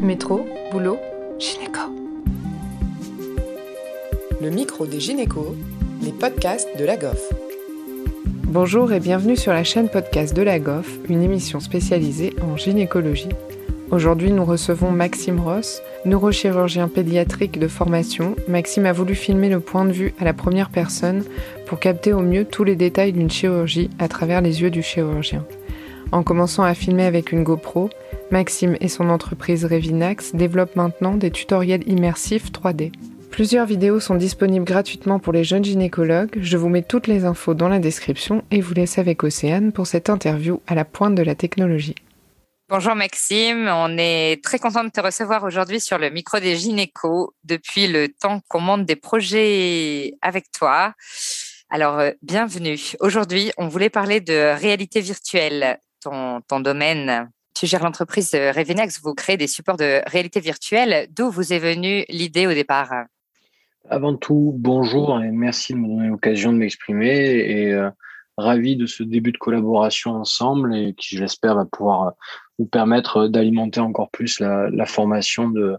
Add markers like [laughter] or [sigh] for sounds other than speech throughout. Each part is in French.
Métro, boulot, gynéco. Le micro des gynécos, les podcasts de la GOF. Bonjour et bienvenue sur la chaîne podcast de la GOF, une émission spécialisée en gynécologie. Aujourd'hui, nous recevons Maxime Ross, neurochirurgien pédiatrique de formation. Maxime a voulu filmer le point de vue à la première personne pour capter au mieux tous les détails d'une chirurgie à travers les yeux du chirurgien. En commençant à filmer avec une GoPro, Maxime et son entreprise Revinax développent maintenant des tutoriels immersifs 3D. Plusieurs vidéos sont disponibles gratuitement pour les jeunes gynécologues. Je vous mets toutes les infos dans la description et vous laisse avec Océane pour cette interview à la pointe de la technologie. Bonjour Maxime, on est très content de te recevoir aujourd'hui sur le micro des gynécos depuis le temps qu'on monte des projets avec toi. Alors, euh, bienvenue. Aujourd'hui, on voulait parler de réalité virtuelle ton, domaine. Tu gères l'entreprise Revenex, vous créez des supports de réalité virtuelle. D'où vous est venue l'idée au départ? Avant tout, bonjour et merci de me donner l'occasion de m'exprimer et euh, ravi de ce début de collaboration ensemble et qui, je l'espère, va pouvoir vous permettre d'alimenter encore plus la, formation de,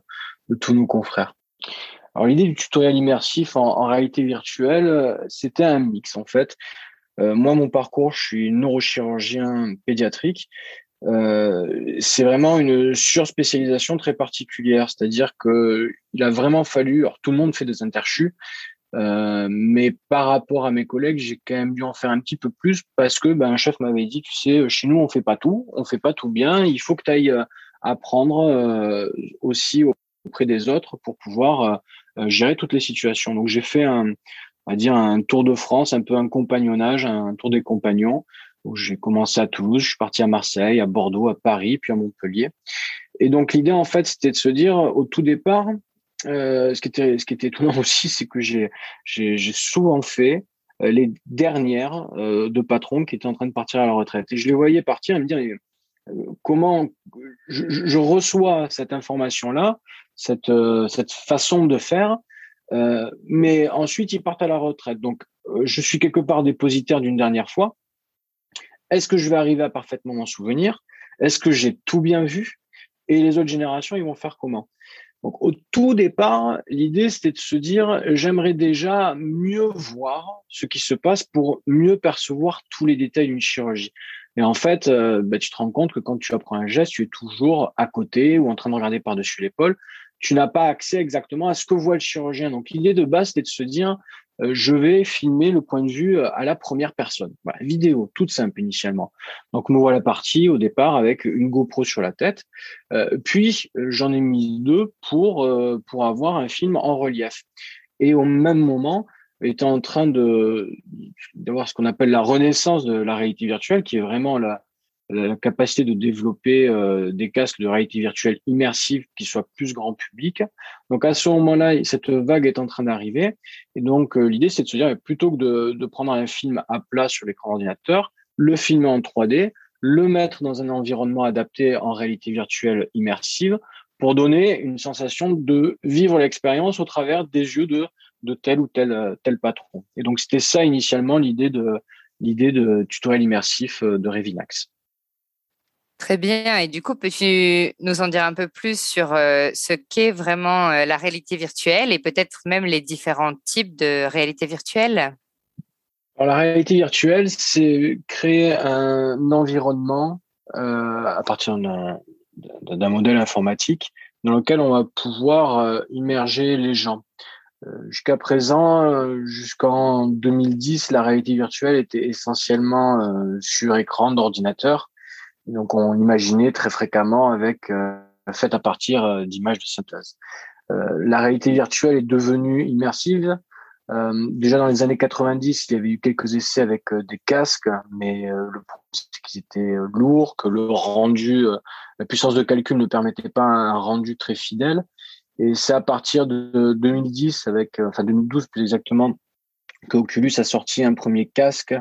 tous nos confrères. Alors l'idée du tutoriel immersif en réalité virtuelle, c'était un mix en fait. Euh, moi, mon parcours, je suis neurochirurgien pédiatrique. Euh, c'est vraiment une surspécialisation très particulière, c'est-à-dire que il a vraiment fallu. Alors, tout le monde fait des interchus, euh, mais par rapport à mes collègues, j'ai quand même dû en faire un petit peu plus parce que ben, un chef m'avait dit, tu sais, chez nous, on fait pas tout, on fait pas tout bien. Il faut que tu ailles apprendre aussi auprès des autres pour pouvoir gérer toutes les situations. Donc, j'ai fait un, on va dire, un tour de France, un peu un compagnonnage, un tour des compagnons, où j'ai commencé à Toulouse, je suis parti à Marseille, à Bordeaux, à Paris, puis à Montpellier. Et donc l'idée, en fait, c'était de se dire, au tout départ, euh, ce qui était ce qui était étonnant [laughs] aussi, c'est que j'ai j'ai souvent fait euh, les dernières euh, de patrons qui étaient en train de partir à la retraite. Et je les voyais partir et me dire comment je, je reçois cette information-là, cette, cette façon de faire, euh, mais ensuite, ils partent à la retraite. Donc, euh, je suis quelque part dépositaire d'une dernière fois. Est-ce que je vais arriver à parfaitement m'en souvenir? Est-ce que j'ai tout bien vu? Et les autres générations, ils vont faire comment? Donc, au tout départ, l'idée, c'était de se dire, j'aimerais déjà mieux voir ce qui se passe pour mieux percevoir tous les détails d'une chirurgie. Et en fait, euh, bah, tu te rends compte que quand tu apprends un geste, tu es toujours à côté ou en train de regarder par-dessus l'épaule tu n'as pas accès exactement à ce que voit le chirurgien. Donc l'idée de base, c'était de se dire, je vais filmer le point de vue euh, à la première personne. Voilà, vidéo, toute simple initialement. Donc me voilà parti au départ avec une GoPro sur la tête. Euh, puis j'en ai mis deux pour pour avoir un film en relief. Et au même moment, était en train de d'avoir ce qu'on appelle la renaissance de la réalité virtuelle, qui est vraiment la la capacité de développer euh, des casques de réalité virtuelle immersive qui soient plus grand public. Donc à ce moment-là, cette vague est en train d'arriver. Et donc euh, l'idée, c'est de se dire, plutôt que de, de prendre un film à plat sur l'écran ordinateur, le filmer en 3D, le mettre dans un environnement adapté en réalité virtuelle immersive pour donner une sensation de vivre l'expérience au travers des yeux de, de tel ou tel, tel patron. Et donc c'était ça initialement l'idée de, l'idée de tutoriel immersif euh, de Revinax. Très bien. Et du coup, peux-tu nous en dire un peu plus sur euh, ce qu'est vraiment euh, la réalité virtuelle et peut-être même les différents types de réalité virtuelle? La réalité virtuelle, c'est créer un environnement euh, à partir d'un modèle informatique dans lequel on va pouvoir immerger les gens. Jusqu'à présent, jusqu'en 2010, la réalité virtuelle était essentiellement sur écran d'ordinateur donc, on imaginait très fréquemment avec euh, fait à partir euh, d'images de synthèse. Euh, la réalité virtuelle est devenue immersive. Euh, déjà dans les années 90, il y avait eu quelques essais avec des casques, mais le problème c'est qu'ils étaient lourds, que le rendu, la puissance de calcul ne permettait pas un rendu très fidèle. Et c'est à partir de 2010, avec, enfin 2012 plus exactement, qu'Oculus a sorti un premier casque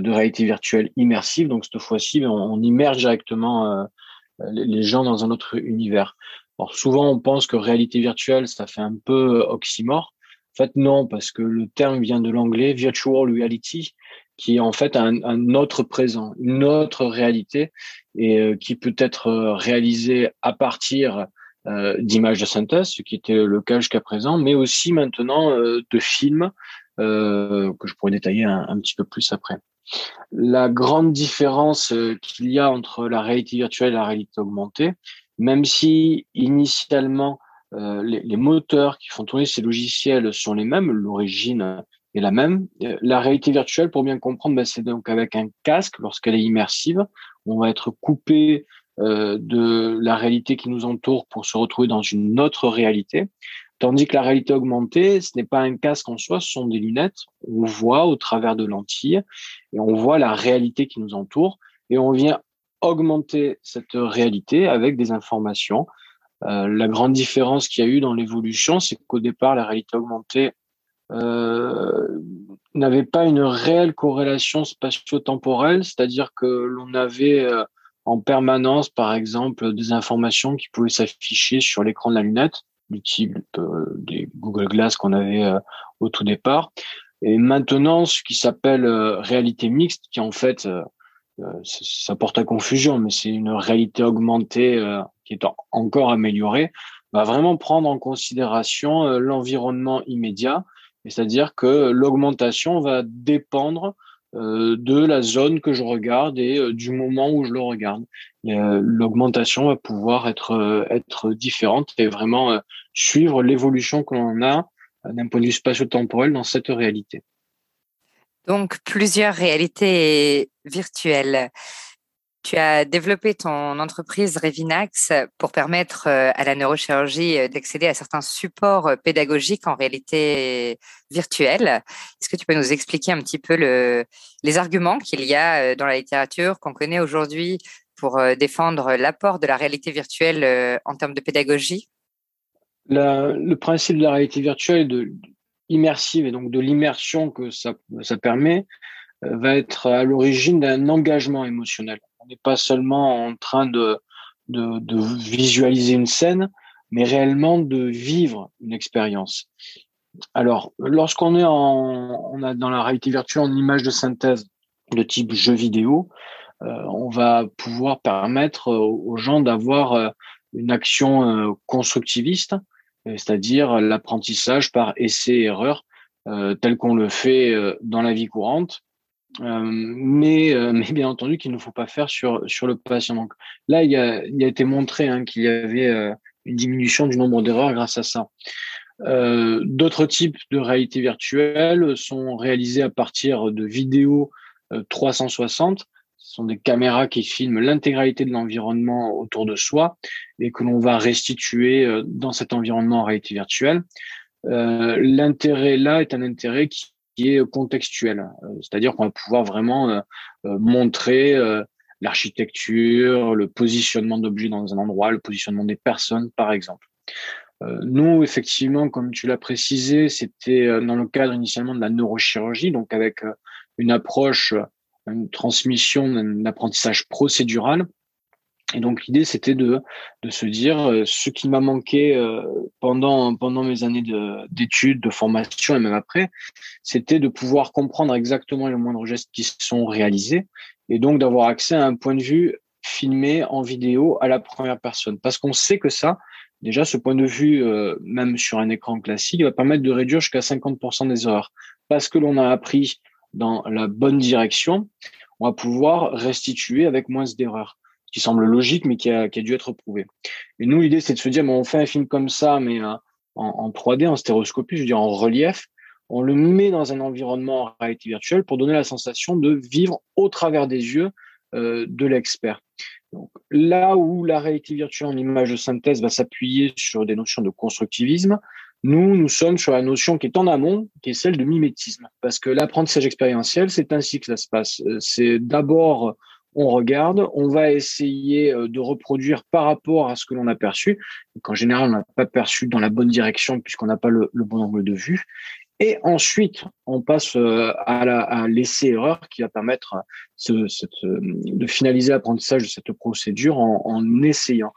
de réalité virtuelle immersive. Donc cette fois-ci, on, immerge directement euh, les gens dans un autre univers. Alors souvent, on pense que réalité virtuelle, ça fait un peu oxymore. En fait, non, parce que le terme vient de l'anglais virtual reality, qui est en fait un, un, autre présent, une autre réalité, et euh, qui peut être réalisée à partir d'images de synthèse, ce qui était le cas jusqu'à présent, mais aussi maintenant de films que je pourrais détailler un, petit peu plus après. La grande différence qu'il y a entre la réalité virtuelle et la réalité augmentée, même si initialement les, les, moteurs qui font tourner ces logiciels sont les mêmes, l'origine est la même. Euh, la réalité virtuelle, pour bien comprendre, ben, c'est donc avec un casque, lorsqu'elle est immersive, on va être coupé euh, de la réalité qui nous entoure pour se retrouver dans une autre réalité. Tandis que la réalité augmentée, ce n'est pas un casque en soi, ce sont des lunettes. On voit au travers de lentilles et on voit la réalité qui nous entoure et on vient augmenter cette réalité avec des informations. Euh, la grande différence qu'il y a eu dans l'évolution, c'est qu'au départ, la réalité augmentée euh, n'avait pas une réelle corrélation spatio-temporelle, c'est-à-dire que l'on avait euh, en permanence, par exemple, des informations qui pouvaient s'afficher sur l'écran de la lunette, type euh, des Google Glass qu'on avait au tout départ. Et maintenant, ce qui s'appelle réalité mixte, qui en fait, ça porte à confusion, mais c'est une réalité augmentée qui est encore améliorée, va vraiment prendre en considération l'environnement immédiat c'est-à-dire que l'augmentation va dépendre euh, de la zone que je regarde et euh, du moment où je le regarde. Euh, l'augmentation va pouvoir être, différente et vraiment suivre l'évolution que l'on a d'un point de vue spatio-temporel dans cette réalité. Donc, plusieurs réalités virtuelles. Tu as développé ton entreprise Revinax pour permettre euh, à la neurochirurgie euh, d'accéder à certains supports euh, pédagogiques en réalité virtuelle. Est-ce que tu peux nous expliquer un petit peu le, les arguments qu'il y a dans la littérature qu'on connaît aujourd'hui pour défendre l'apport de la réalité virtuelle en termes de pédagogie? Le principe de la réalité virtuelle de immersive et donc de l'immersion que ça permet va être à l'origine d'un engagement émotionnel. On n'est pas seulement en train de, visualiser une scène, mais réellement de vivre une expérience. Alors, lorsqu'on est dans la réalité virtuelle en image de synthèse de type jeu vidéo, euh, on va pouvoir permettre aux gens d'avoir euh, une action euh, constructiviste, c'est-à-dire l'apprentissage par essai-erreur, tel qu'on le fait dans la vie courante, mais, euh, [laughs] mais bien entendu qu'il ne faut pas faire sur, sur le patient. Donc là, il a, il a été montré hein, qu'il y avait euh, une diminution du nombre d'erreurs grâce à ça. Euh, D'autres types de réalité virtuelle sont réalisés à partir de vidéos 360. Ce sont des caméras qui filment l'intégralité de l'environnement autour de soi et que l'on va restituer dans cet environnement en réalité virtuelle. Euh, L'intérêt là est un intérêt qui qui est contextuel. Euh, c'est-à-dire qu'on va pouvoir vraiment euh, euh, montrer l'architecture, le positionnement d'objets dans un endroit, le positionnement des personnes, par exemple. nous, effectivement, comme tu l'as précisé, c'était dans le cadre initialement de la neurochirurgie, donc avec une approche, une transmission d'un apprentissage procédural. Et donc l'idée, c'était de, de se dire euh, ce qui m'a manqué euh, pendant, pendant mes années d'études, de, formation et même après, c'était de pouvoir comprendre exactement les moindres gestes qui sont réalisés et donc d'avoir accès à un point de vue filmé en vidéo à la première personne. Parce qu'on sait que ça, déjà, ce point de vue, euh, même sur un écran classique, va permettre de réduire jusqu'à 50% des erreurs. Parce que l'on a appris dans la bonne direction, on va pouvoir restituer avec moins d'erreurs qui semble logique, mais qui a, dû être prouvé. Et nous, l'idée, c'est de se dire, bon, on fait un film comme ça, mais euh, en, en, 3D, en stéréoscopie, je veux dire en relief, on le met dans un environnement en réalité virtuelle pour donner la sensation de vivre au travers des yeux euh, de l'expert. Donc, là où la réalité virtuelle en image de synthèse va s'appuyer sur des notions de constructivisme, nous, nous sommes sur la notion qui est en amont, qui est celle de mimétisme. Parce que l'apprentissage expérientiel, c'est ainsi que ça se passe. Euh, c'est d'abord on regarde, on va essayer euh, de reproduire par rapport à ce que l'on a perçu. Donc, en général, on n'a pas perçu dans la bonne direction puisqu'on n'a pas le, bon angle de vue. Et ensuite, on passe euh, à l'essai-erreur qui va permettre euh, de finaliser l'apprentissage de cette procédure en, essayant.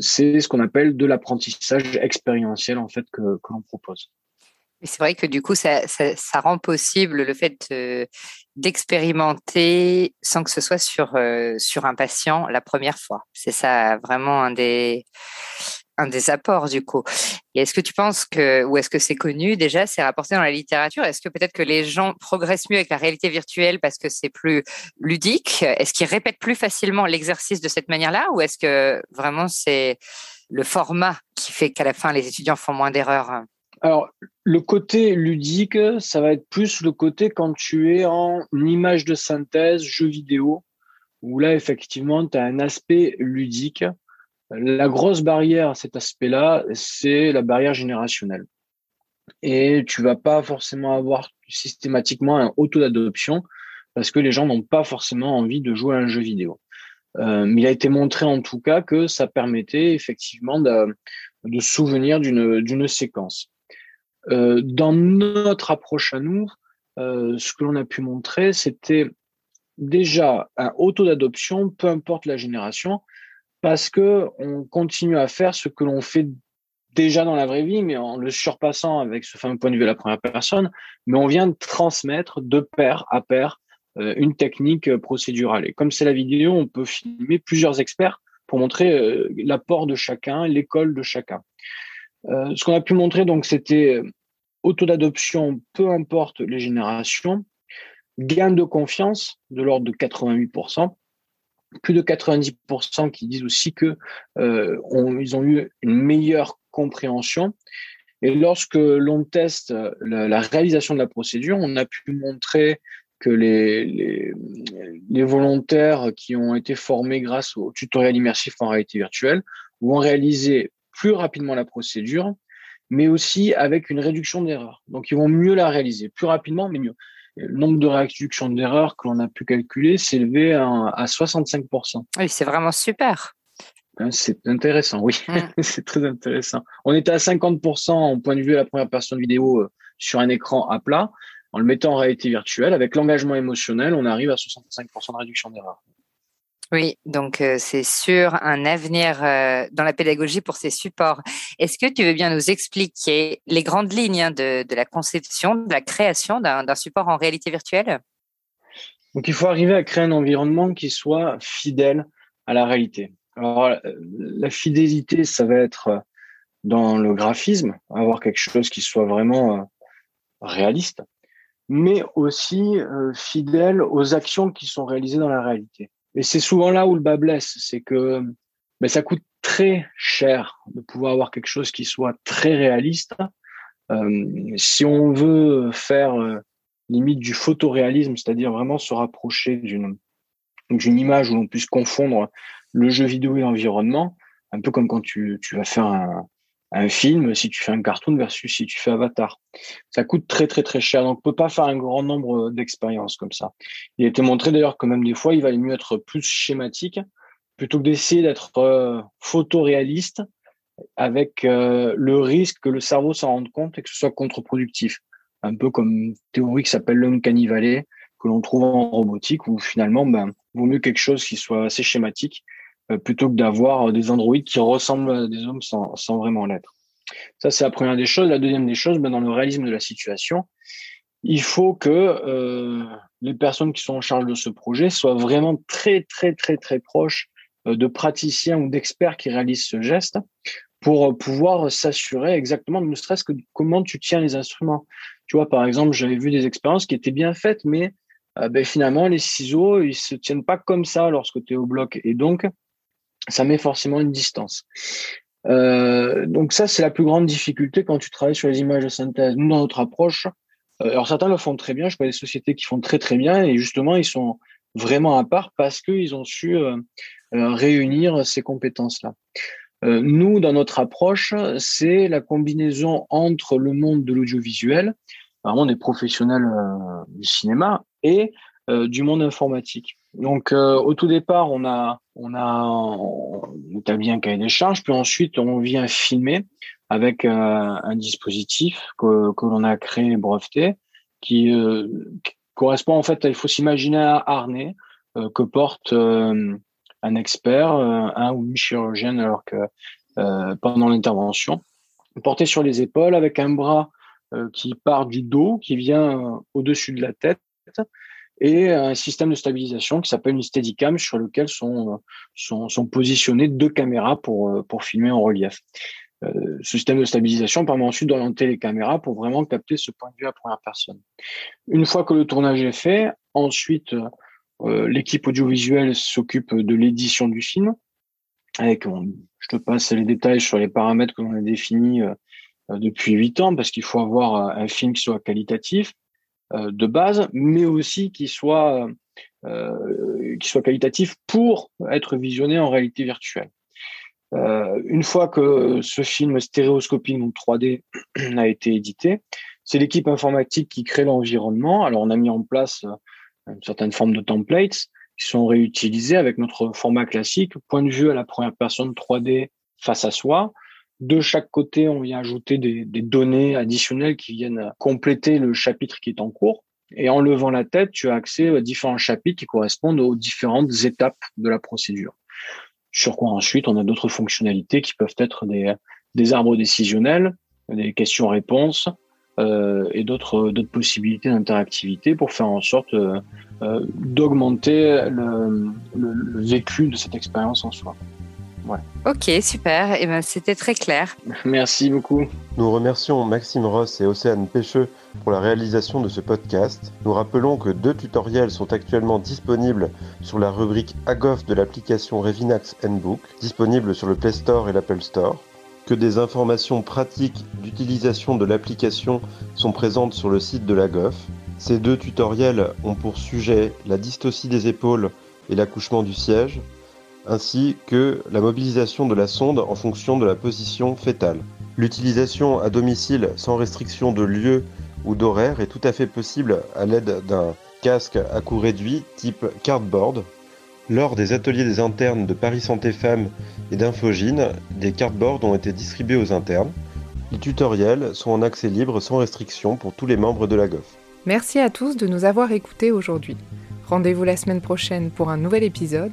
c'est ce qu'on appelle de l'apprentissage expérientiel en fait que l'on propose. C'est vrai que du coup, ça, rend possible le fait d'expérimenter sans que ce soit sur, sur un patient la première fois. C'est ça vraiment un des, un des apports du coup. Et est-ce que tu penses que, ou est-ce que c'est connu déjà, c'est rapporté dans la littérature? Est-ce que peut-être que les gens progressent mieux avec la réalité virtuelle parce que c'est plus ludique? Est-ce qu'ils répètent plus facilement l'exercice de cette manière-là? Ou est-ce que vraiment c'est le format qui fait qu'à la fin les étudiants font moins d'erreurs? Alors, le côté ludique, ça va être plus le côté quand tu es en image de synthèse, jeu vidéo, où là, effectivement, tu as un aspect ludique la grosse barrière à cet aspect-là, c'est la barrière générationnelle. Et tu vas pas forcément avoir systématiquement un auto d'adoption parce que les gens n'ont pas forcément envie de jouer à un jeu vidéo. Euh, mais il a été montré en tout cas que ça permettait effectivement de, de souvenir d'une séquence. Euh, dans notre approche à nous, euh, ce que l'on a pu montrer, c'était déjà un auto d'adoption, peu importe la génération, parce que on continue à faire ce que l'on fait déjà dans la vraie vie, mais en le surpassant avec ce fameux point de vue à la première personne, mais on vient de transmettre de pair à pair euh, une technique procédurale. Et comme c'est la vidéo, on peut filmer plusieurs experts pour montrer l'apport de chacun, l'école de chacun. Euh, ce qu'on a pu montrer, donc, c'était auto d'adoption, peu importe les générations, gain de confiance de l'ordre de 88%, plus de 90% qui disent aussi que euh, ont eu une meilleure compréhension. Et lorsque l'on teste la, réalisation de la procédure, on a pu montrer que les, les, les, volontaires qui ont été formés grâce au tutoriel immersif en réalité virtuelle vont réaliser plus rapidement la procédure, mais aussi avec une réduction d'erreurs. Donc, ils vont mieux la réaliser, plus rapidement, mais mieux le nombre de réductions d'erreurs que l'on a pu calculer s'est élevé à, 65%. Oui, c'est vraiment super. Hein, c'est intéressant, oui. [laughs] C'est très intéressant. On était à 50% en point de vue à la première personne vidéo euh, sur un écran à plat. En le mettant en réalité virtuelle, avec l'engagement émotionnel, on arrive à 65% de réduction d'erreurs. Oui, donc c'est sûr un avenir dans la pédagogie pour ces supports. Est-ce que tu veux bien nous expliquer les grandes lignes hein, de, la conception, de la création d'un support en réalité virtuelle? Donc il faut arriver à créer un environnement qui soit fidèle à la réalité. Alors la fidélité, ça va être dans le graphisme, avoir quelque chose qui soit vraiment réaliste, mais aussi fidèle aux actions qui sont réalisées dans la réalité. Et c'est souvent là où le bas blesse, c'est que ben, ça coûte très cher de pouvoir avoir quelque chose qui soit très réaliste. Euh, si on veut faire euh, limite du photoréalisme, c'est-à-dire vraiment se rapprocher d'une d'une image où l'on puisse confondre le jeu vidéo et l'environnement, un peu comme quand tu, tu vas faire un, un film, si tu fais un cartoon versus si tu fais Avatar. Ça coûte très très très cher, donc on peut pas faire un grand nombre d'expériences comme ça. Il a été montré d'ailleurs que même des fois, il valait mieux être plus schématique plutôt que d'essayer d'être euh, photoréaliste avec euh, le risque que le cerveau s'en rende compte et que ce soit contre-productif. Un peu comme une théorie qui s'appelle l'homme valley que l'on trouve en robotique, où finalement, ben, vaut mieux quelque chose qui soit assez schématique euh, plutôt que d'avoir des androïdes qui ressemblent à des hommes sans, sans vraiment l'être. Ça, c'est la première des choses. La deuxième des choses, ben, dans le réalisme de la situation, il faut que euh, les personnes qui sont en charge de ce projet soient vraiment très, très, très, très proches euh, de praticiens ou d'experts qui réalisent ce geste pour pouvoir s'assurer exactement, ne serait-ce que comment tu tiens les instruments. Tu vois, par exemple, j'avais vu des expériences qui étaient bien faites, mais ben, finalement, les ciseaux, ils se tiennent pas comme ça lorsque tu es au bloc. Et donc, ça met forcément une distance. Euh, donc ça, c'est la plus grande difficulté quand tu travailles sur les images de synthèse. Nous, dans notre approche, euh, alors certains le font très bien, je connais des sociétés qui font très très bien, et justement, ils sont vraiment à part parce qu'ils ont su euh, réunir ces compétences-là. nous, dans notre approche, c'est la combinaison entre le monde de l'audiovisuel, vraiment des professionnels du cinéma, et du monde informatique. Donc, au tout départ, on a on a on établit un cahier des charges, puis ensuite on vient filmer avec euh, un dispositif que, que l'on a créé breveté, qui, euh, correspond en fait, il faut s'imaginer un harnais euh, que porte un expert, un ou une chirurgienne, alors que pendant l'intervention, porté sur les épaules avec un bras qui part du dos, qui vient au-dessus de la tête, et un système de stabilisation qui s'appelle une Steadicam sur lequel sont, sont, sont positionnées deux caméras pour, pour filmer en relief. ce système de stabilisation permet ensuite d'orienter les caméras pour vraiment capter ce point de vue à première personne. Une fois que le tournage est fait, ensuite l'équipe audiovisuelle s'occupe de l'édition du film. Avec, je te passe les détails sur les paramètres que l'on a définis depuis huit ans, parce qu'il faut avoir un film qui soit qualitatif, euh, de base, mais aussi qui soit, euh, qui soit qualitatif pour être visionné en réalité virtuelle. Euh, une fois que ce film stéréoscopique, donc 3D, [clears throat] a été édité, c'est l'équipe informatique qui crée l'environnement. Alors, on a mis en place une certaine forme de templates qui sont réutilisés avec notre format classique, point de vue à la première personne 3D face à soi, de chaque côté, on vient ajouter des, données additionnelles qui viennent compléter le chapitre qui est en cours. Et en levant la tête, tu as accès à différents chapitres qui correspondent aux différentes étapes de la procédure. Sur quoi ensuite, on a d'autres fonctionnalités qui peuvent être des, arbres décisionnels, des questions-réponses euh, et d'autres possibilités d'interactivité pour faire en sorte euh, euh, d'augmenter le vécu de cette expérience en soi. Ok, super. Et eh ben, c'était très clair. [laughs] Merci beaucoup. Nous remercions Maxime Ross et Océane Pêcheux pour la réalisation de ce podcast. Nous rappelons que deux tutoriels sont actuellement disponibles sur la rubrique AGOF de l'application Revinax Handbook, disponible sur le Play Store et l'Apple Store. Que des informations pratiques d'utilisation de l'application sont présentes sur le site de l'AGOF. Ces deux tutoriels ont pour sujet la dystocie des épaules et l'accouchement du siège ainsi que la mobilisation de la sonde en fonction de la position fétale. L'utilisation à domicile sans restriction de lieu ou d'horaire est tout à fait possible à l'aide d'un casque à coût réduit type cardboard. Lors des ateliers des internes de Paris Santé Femmes et d'Infogine, des cardboards ont été distribués aux internes. Les tutoriels sont en accès libre sans restriction pour tous les membres de la GOF. Merci à tous de nous avoir écoutés aujourd'hui. Rendez-vous la semaine prochaine pour un nouvel épisode.